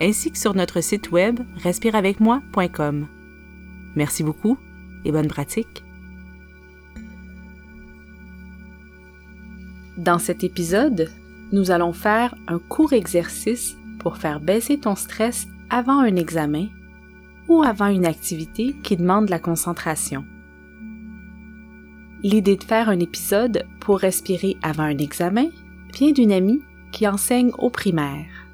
ainsi que sur notre site web respireavecmoi.com. Merci beaucoup et bonne pratique. Dans cet épisode, nous allons faire un court exercice pour faire baisser ton stress avant un examen ou avant une activité qui demande la concentration. L'idée de faire un épisode pour respirer avant un examen vient d'une amie qui enseigne au primaire.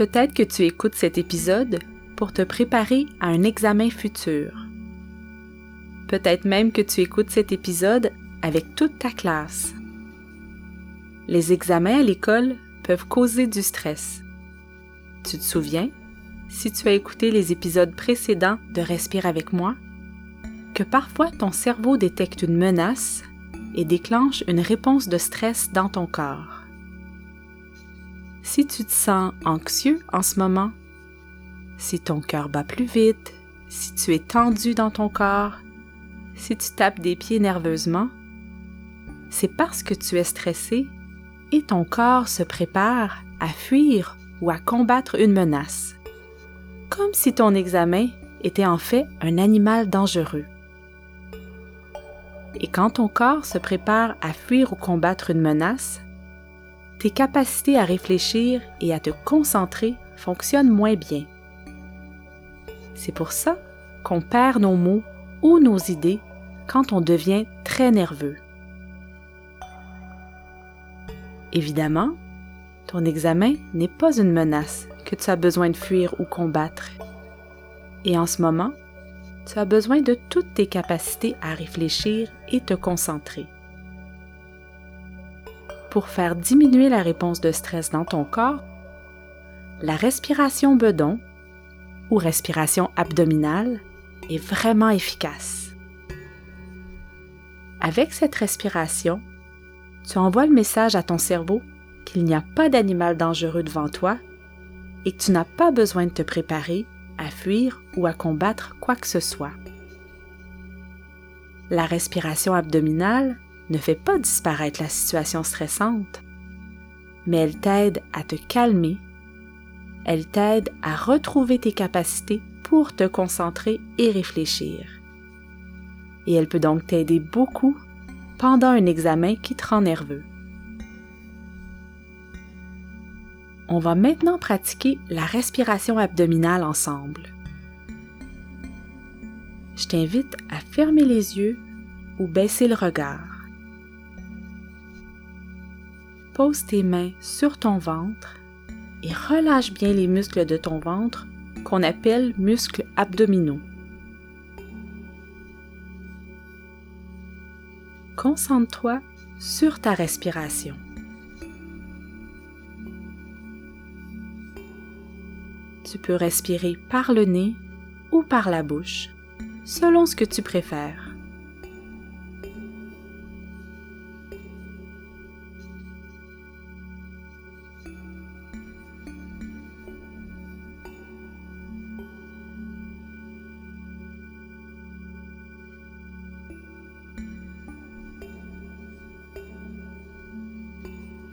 Peut-être que tu écoutes cet épisode pour te préparer à un examen futur. Peut-être même que tu écoutes cet épisode avec toute ta classe. Les examens à l'école peuvent causer du stress. Tu te souviens, si tu as écouté les épisodes précédents de Respire avec moi, que parfois ton cerveau détecte une menace et déclenche une réponse de stress dans ton corps. Si tu te sens anxieux en ce moment, si ton cœur bat plus vite, si tu es tendu dans ton corps, si tu tapes des pieds nerveusement, c'est parce que tu es stressé et ton corps se prépare à fuir ou à combattre une menace. Comme si ton examen était en fait un animal dangereux. Et quand ton corps se prépare à fuir ou combattre une menace, tes capacités à réfléchir et à te concentrer fonctionnent moins bien. C'est pour ça qu'on perd nos mots ou nos idées quand on devient très nerveux. Évidemment, ton examen n'est pas une menace que tu as besoin de fuir ou combattre. Et en ce moment, tu as besoin de toutes tes capacités à réfléchir et te concentrer. Pour faire diminuer la réponse de stress dans ton corps, la respiration bedon ou respiration abdominale est vraiment efficace. Avec cette respiration, tu envoies le message à ton cerveau qu'il n'y a pas d'animal dangereux devant toi et que tu n'as pas besoin de te préparer à fuir ou à combattre quoi que ce soit. La respiration abdominale ne fait pas disparaître la situation stressante, mais elle t'aide à te calmer, elle t'aide à retrouver tes capacités pour te concentrer et réfléchir. Et elle peut donc t'aider beaucoup pendant un examen qui te rend nerveux. On va maintenant pratiquer la respiration abdominale ensemble. Je t'invite à fermer les yeux ou baisser le regard. Pose tes mains sur ton ventre et relâche bien les muscles de ton ventre qu'on appelle muscles abdominaux. Concentre-toi sur ta respiration. Tu peux respirer par le nez ou par la bouche, selon ce que tu préfères.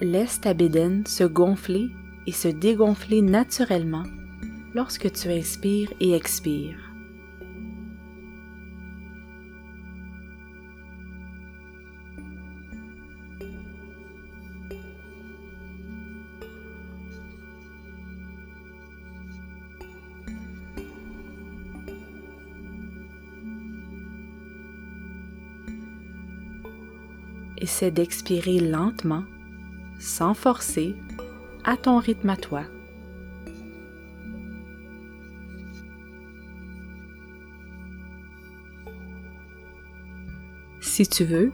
Laisse ta bédaine se gonfler et se dégonfler naturellement lorsque tu inspires et expires. Essaie d'expirer lentement, sans forcer, à ton rythme à toi. Si tu veux,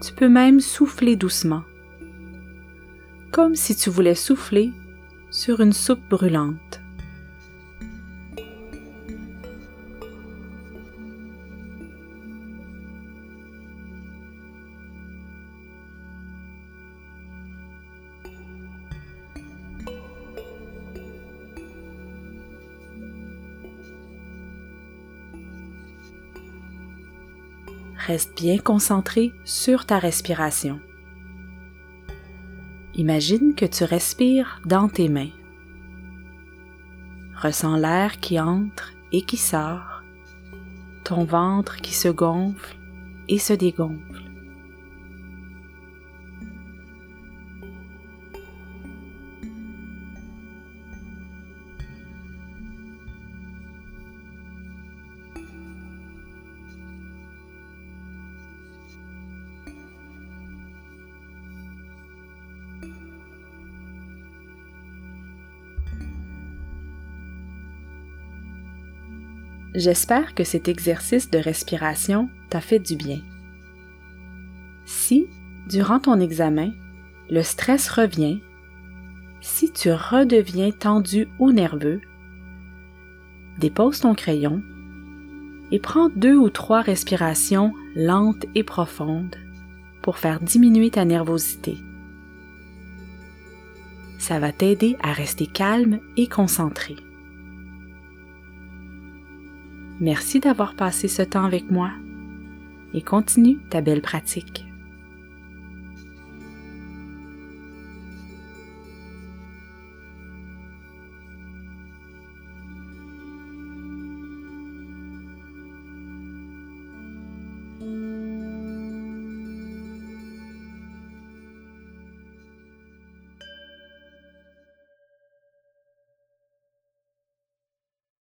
tu peux même souffler doucement, comme si tu voulais souffler sur une soupe brûlante. Reste bien concentré sur ta respiration. Imagine que tu respires dans tes mains. Ressens l'air qui entre et qui sort, ton ventre qui se gonfle et se dégonfle. J'espère que cet exercice de respiration t'a fait du bien. Si, durant ton examen, le stress revient, si tu redeviens tendu ou nerveux, dépose ton crayon et prends deux ou trois respirations lentes et profondes pour faire diminuer ta nervosité. Ça va t'aider à rester calme et concentré. Merci d'avoir passé ce temps avec moi et continue ta belle pratique.